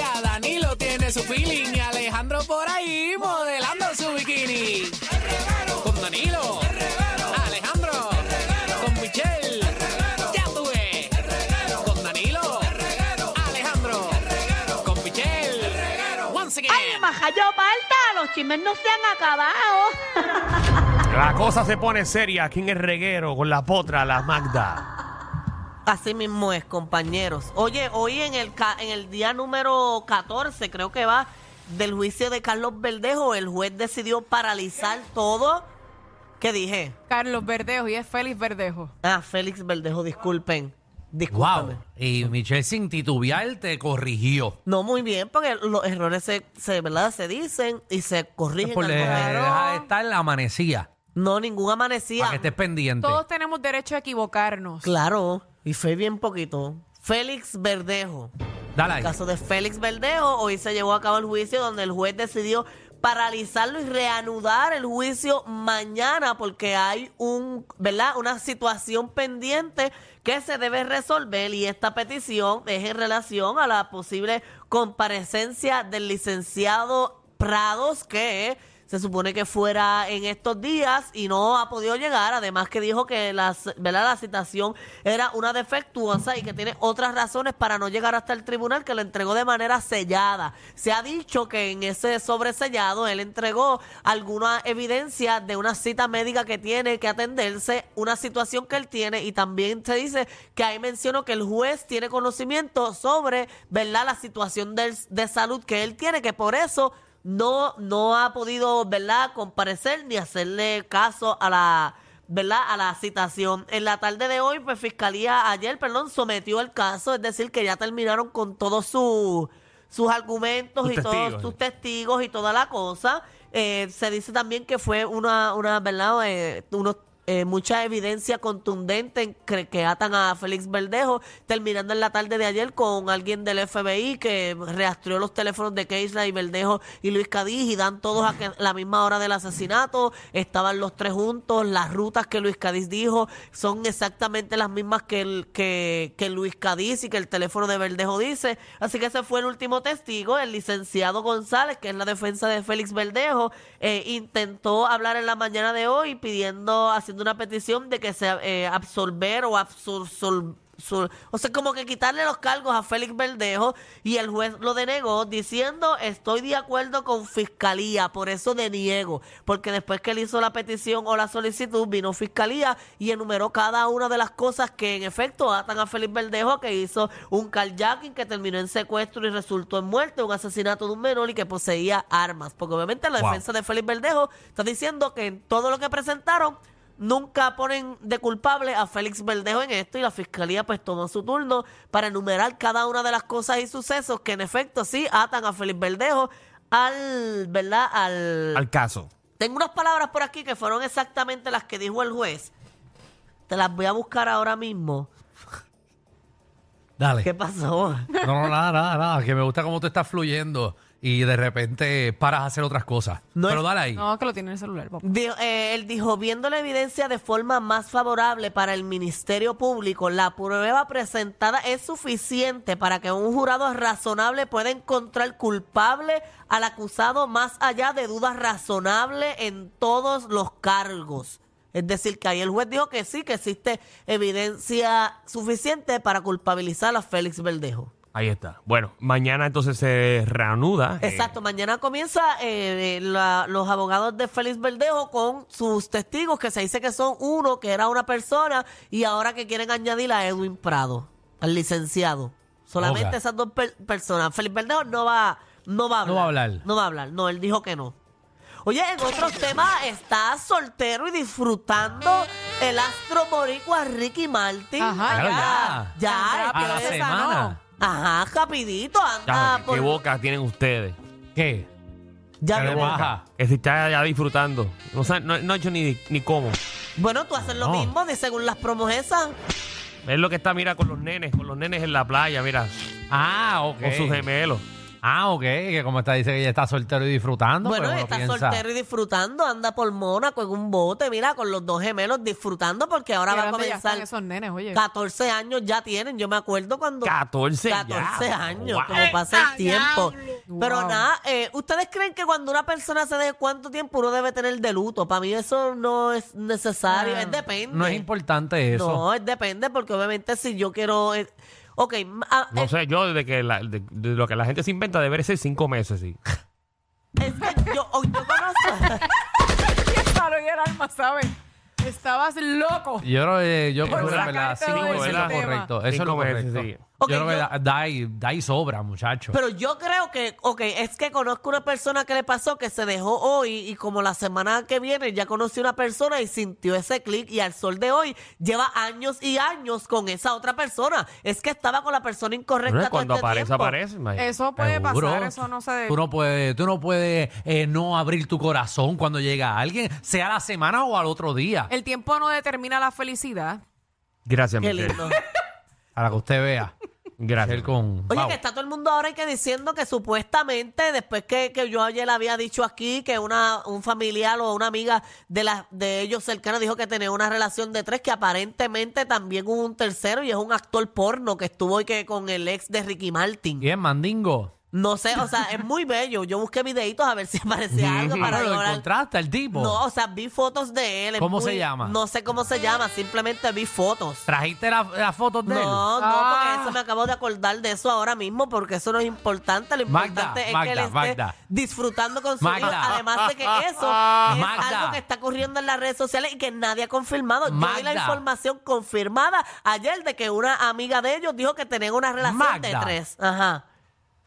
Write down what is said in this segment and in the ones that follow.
playa, Danilo tiene su feeling y Alejandro por ahí modelando su bikini. Con Danilo, Alejandro, con Michelle, ya tuve. Con Danilo, Alejandro, con Michelle, once again. ¡Ay, majayo falta! Los chismes no se han acabado. La cosa se pone seria aquí en el reguero con la potra, la Magda. Así mismo es, compañeros. Oye, hoy en el, ca- en el día número 14, creo que va, del juicio de Carlos Verdejo, el juez decidió paralizar todo. ¿Qué dije? Carlos Verdejo y es Félix Verdejo. Ah, Félix Verdejo, disculpen. Discúlpame. Wow. Y Michelle sin titubear te corrigió. No, muy bien, porque los errores se, se, ¿verdad? se dicen y se corrigen. Por al le- deja de estar la amanecía. No, ningún amanecía. Para que estés pendiente. Todos tenemos derecho a equivocarnos. Claro, y fue bien poquito. Félix Verdejo. Dale el caso de Félix Verdejo, hoy se llevó a cabo el juicio donde el juez decidió paralizarlo y reanudar el juicio mañana porque hay un, ¿verdad? Una situación pendiente que se debe resolver y esta petición es en relación a la posible comparecencia del licenciado Prados que se supone que fuera en estos días y no ha podido llegar. Además que dijo que la, ¿verdad? la citación era una defectuosa y que tiene otras razones para no llegar hasta el tribunal que lo entregó de manera sellada. Se ha dicho que en ese sobresellado él entregó alguna evidencia de una cita médica que tiene que atenderse, una situación que él tiene y también se dice que ahí mencionó que el juez tiene conocimiento sobre, ¿verdad? La situación del- de salud que él tiene, que por eso no, no ha podido, ¿verdad?, comparecer ni hacerle caso a la, ¿verdad?, a la citación. En la tarde de hoy, pues Fiscalía ayer, perdón, sometió el caso, es decir, que ya terminaron con todos sus sus argumentos Sus y todos sus testigos y toda la cosa. Eh, se dice también que fue una, una ¿verdad?, eh, unos eh, mucha evidencia contundente en que, que atan a Félix Verdejo, terminando en la tarde de ayer con alguien del FBI que rastreó los teléfonos de Keisla y Verdejo y Luis Cadiz y dan todos a que- la misma hora del asesinato, estaban los tres juntos, las rutas que Luis Cadiz dijo son exactamente las mismas que, que Luis Cadiz y que el teléfono de Verdejo dice, así que ese fue el último testigo, el licenciado González, que es la defensa de Félix Verdejo, eh, intentó hablar en la mañana de hoy pidiendo, haciendo una petición de que se eh, absolver o absor, sol- sol- o sea, como que quitarle los cargos a Félix Verdejo y el juez lo denegó diciendo estoy de acuerdo con fiscalía, por eso deniego, porque después que él hizo la petición o la solicitud vino fiscalía y enumeró cada una de las cosas que en efecto atan a Félix Verdejo que hizo un carjacking que terminó en secuestro y resultó en muerte, un asesinato de un menor y que poseía armas, porque obviamente la Wow. defensa de Félix Verdejo está diciendo que en todo lo que presentaron nunca ponen de culpable a Félix Verdejo en esto y la fiscalía pues tomó su turno para enumerar cada una de las cosas y sucesos que en efecto sí atan a Félix Verdejo al, ¿verdad? Al, Al caso. tengo unas palabras por aquí que fueron exactamente las que dijo el juez. Te las voy a buscar ahora mismo. Dale. ¿Qué pasó? No, no, nada, nada, nada. Que me gusta cómo tú estás fluyendo y de repente paras a hacer otras cosas. No Pero es- dale ahí. No, que lo tiene en el celular, papá. Eh, él dijo, viendo la evidencia de forma más favorable para el Ministerio Público, la prueba presentada es suficiente para que un jurado razonable pueda encontrar culpable al acusado más allá de dudas razonables en todos los cargos. Es decir, que ahí el juez dijo que sí, que existe evidencia suficiente para culpabilizar a Félix Verdejo. Ahí está. Bueno, mañana entonces se reanuda. eh, Exacto, mañana comienza eh, la- los abogados de Félix Verdejo con sus testigos, que se dice que son uno, que era una persona, y ahora que quieren añadir a Edwin Prado, al licenciado. Solamente Ok. esas dos per- personas. Félix Verdejo no va, no va a hablar. No va a hablar. No va a hablar, no, él dijo que no. Oye, en otros temas, está soltero y disfrutando el astro boricua Ricky Martin. Ajá, Claro, ya. Ya, Tan A la esa, semana. Ajá, rapidito, anda ¿qué, por... qué boca tienen ustedes? ¿Qué? Ya ¿Qué no- le baja? Que si está ya disfrutando. No, sabe- no, no ha hecho ni, ni cómo. Bueno, tú haces lo No. mismo, de según las promos esas. Es lo que está, mira, con los nenes, con los nenes en la playa, mira, Ah, ok. con sus gemelos. Ah, ok. Que como está, dice que ella está soltero y disfrutando. Bueno, pues uno está piensa, soltero y disfrutando, anda por Mónaco en un bote, mira, con los dos gemelos disfrutando porque ahora va a grande ya están comenzar. esos nenes, oye. 14 años ya tienen, yo me acuerdo cuando... 14 ya. 14 años, Wow. como pasa el tiempo. Pero Wow. nada, eh, ¿ustedes creen que cuando una persona se deje cuánto tiempo uno debe tener de luto? Para mí eso no es necesario, Ah, es depende. No es importante eso. No, es depende porque obviamente si yo quiero... eh, ok, ah, No eh, sé, yo desde que la- de, de lo que la gente se inventa debería ser cinco meses, sí. es que yo, oh, yo conozco... Y el alma, ¿saben? Estabas loco. Yo creo que yo Por creo que en verdad sacarte cinco de ese lo tema. correcto. Eso es Cinco lo correcto. sí. Ok, yo creo que yo- da, da ahí, da ahí sobra, muchacho. Pero yo creo que, ok, es que conozco una persona que le pasó que se dejó hoy y como la semana que viene ya conoció una persona y sintió ese clic y al sol de hoy lleva años y años con esa otra persona. Es que estaba con la persona incorrecta Bueno, todo cuando este aparece, tiempo. aparece. imagínate. Eso puede Seguro. pasar, eso no se... Tú no puedes, tú no puedes eh, no abrir tu corazón cuando llega alguien, sea a la semana o al otro día. El tiempo no determina la felicidad. Gracias, Qué Michelle. lindo. Para que usted vea. Gracias. Con. Oye, Wow. que está todo el mundo ahora y que diciendo que supuestamente, después que, que yo ayer había dicho aquí que una, un familiar o una amiga de, la, de ellos cercana dijo que tenía una relación de tres, que aparentemente también hubo un tercero y es un actor porno que estuvo hoy que con el ex de Ricky Martin. Bien, mandingo. No sé, o sea, es muy bello. Yo busqué videitos a ver si aparecía algo para Pero lo encontraste al tipo. No, o sea, vi fotos de él. es ¿Cómo se llama? No sé cómo se llama, simplemente vi fotos. ¿Trajiste la- las fotos de él? No, no, Ah. porque eso me acabo de acordar de eso ahora mismo, porque eso no es importante. Lo Magda, importante es Magda, que él esté Magda. disfrutando con su Magda. hijo. Además de que eso Magda. es algo que está ocurriendo en las redes sociales y que nadie ha confirmado. Yo vi la Magda. información confirmada ayer de que una amiga de ellos dijo que tenían una relación de Magda. tres. Ajá.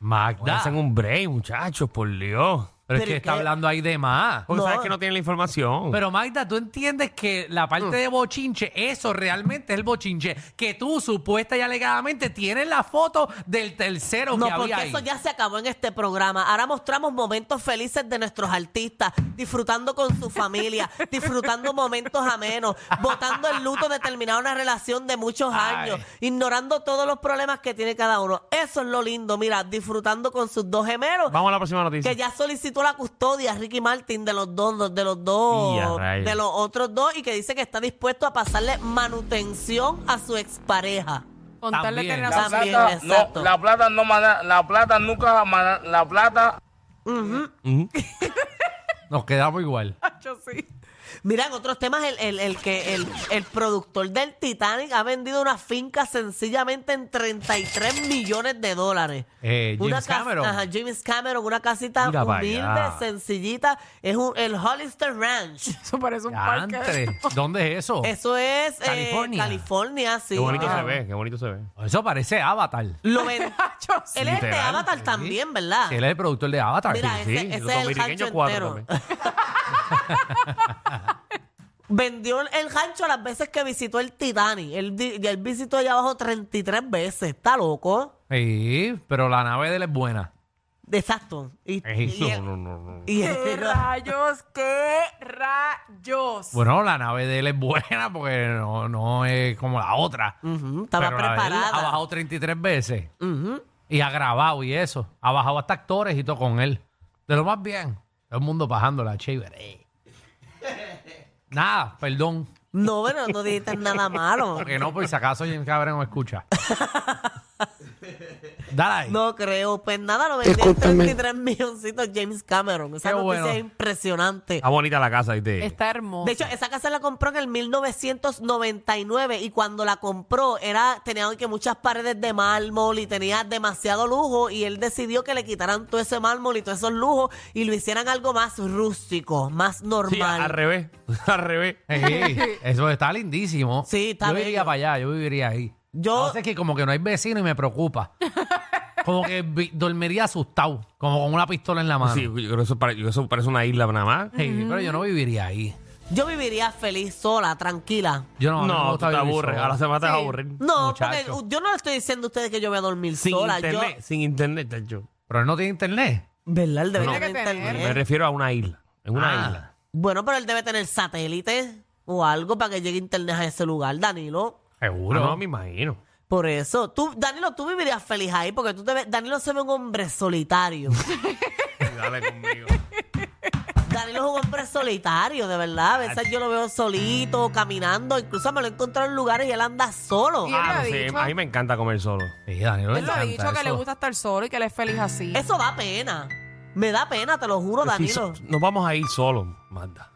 Magda. Hacen un break, muchachos, por Dios. Pero es que ¿y está hablando ahí de más. Porque No. sabes que no tienen la información. Pero Magda, tú entiendes que la parte de bochinche, eso realmente es el bochinche. Que tú supuesta y alegadamente tienes la foto del tercero No, que porque había ahí. eso ya se acabó en este programa. Ahora mostramos momentos felices de nuestros artistas, disfrutando con su familia, disfrutando momentos amenos, botando el luto de terminar una relación de muchos Ay. años, ignorando todos los problemas que tiene cada uno. Eso es lo lindo, mira, disfrutando con sus dos gemelos. Vamos a la próxima noticia. Que ya solicitó la custodia Ricky Martin de los dos, de los dos, rayos. de los otros dos, y que dice que está dispuesto a pasarle manutención a su expareja. Contarle También. que La También, plata, exacto. no, la plata no mana- la plata nunca mana- la plata Ujú. Ujú. Nos quedamos igual. Yo sí. Mira, en otros temas, el, el, el que el, el productor del Titanic ha vendido una finca sencillamente en 33 millones de dólares. Eh, Una James casa- Cameron. Ajá, James Cameron, una casita Mira humilde, allá. sencillita. Es un, el Hollister Ranch. Eso parece un parque. ¿Dónde es eso? Eso es eh, California. California, sí. Qué bonito Ah. se ve, qué bonito se ve. Eso parece Avatar. Lo ven- Yo sí. Él es de Literal, Avatar sí. también, ¿verdad? Él es el productor de Avatar. Mira, Sí. ese, sí, ese los es el dominiqueños cuatro entero. Vendió el rancho las veces que visitó el Titanic. Él, di- y él visitó allá abajo 33 veces. Está loco. Sí, pero la nave de él es buena. Exacto. Y, Ey, y él- No, no, no, no. y ¿Qué rayos? ¿Qué rayos? Bueno, la nave de él es buena porque no, no es como la otra. Ujú, estaba Pero la de él preparada. ha bajado 33 veces Ujú. y ha grabado y eso. Ha bajado hasta actores y todo con él. De lo más bien. Todo el mundo bajándola, chévere. Nada, perdón. No, bueno, no dijiste nada malo. Porque no, por si acaso James Cameron me escucha. Dale ahí. No creo. Pues nada, lo vendió en 33 milloncitos James Cameron. Esa Qué noticia bueno. es impresionante. Está bonita la casa, ¿viste? Está hermoso. De hecho, esa casa la compró en el 1999 y cuando la compró era tenía que muchas paredes de mármol y tenía demasiado lujo y él decidió que le quitaran todo ese mármol y todos esos lujos y lo hicieran algo más rústico, más Sí, normal. al revés. Al revés. Ey, eso está lindísimo. Sí, está Yo iría bello. para allá, yo viviría ahí. Yo- sé que como que no hay vecino y me preocupa. Como que vi- dormiría asustado, como con una pistola en la mano. Sí, yo creo que eso, pare- yo eso parece una isla nada más. Sí, Pero yo no viviría ahí. Yo viviría feliz sola, tranquila. Yo no, a mí me No, tú gusta te vivir aburres. solo. A la semana te vas a Sí. aburrir. No, Muchacho. porque yo no le estoy diciendo a ustedes que yo voy a dormir Sin sola. internet, Yo, sin internet, tacho. Pero él no tiene internet. ¿Verdad? Él debe Tiene tener que tener. internet. Me refiero a una isla. En una Ah. isla. Bueno, pero él debe tener satélite o algo para que llegue internet a ese lugar, Danilo. Seguro. Ah, no, me imagino. Por eso, tú, Danilo, tú vivirías feliz ahí porque tú te ves, Danilo se ve un hombre solitario. Dale conmigo. Danilo es un hombre solitario, de verdad. A veces yo lo veo solito, caminando, incluso me lo he encontrado en lugares y él anda solo. Y él lo Ah, ha sí, dicho. a mí me encanta comer solo. Sí, Danilo le Él lo ha encanta dicho que le eso. gusta estar solo y que él es feliz así. Eso da pena. Me da pena, te lo juro, Sí, Danilo. so- nos vamos a ir solos, Magda.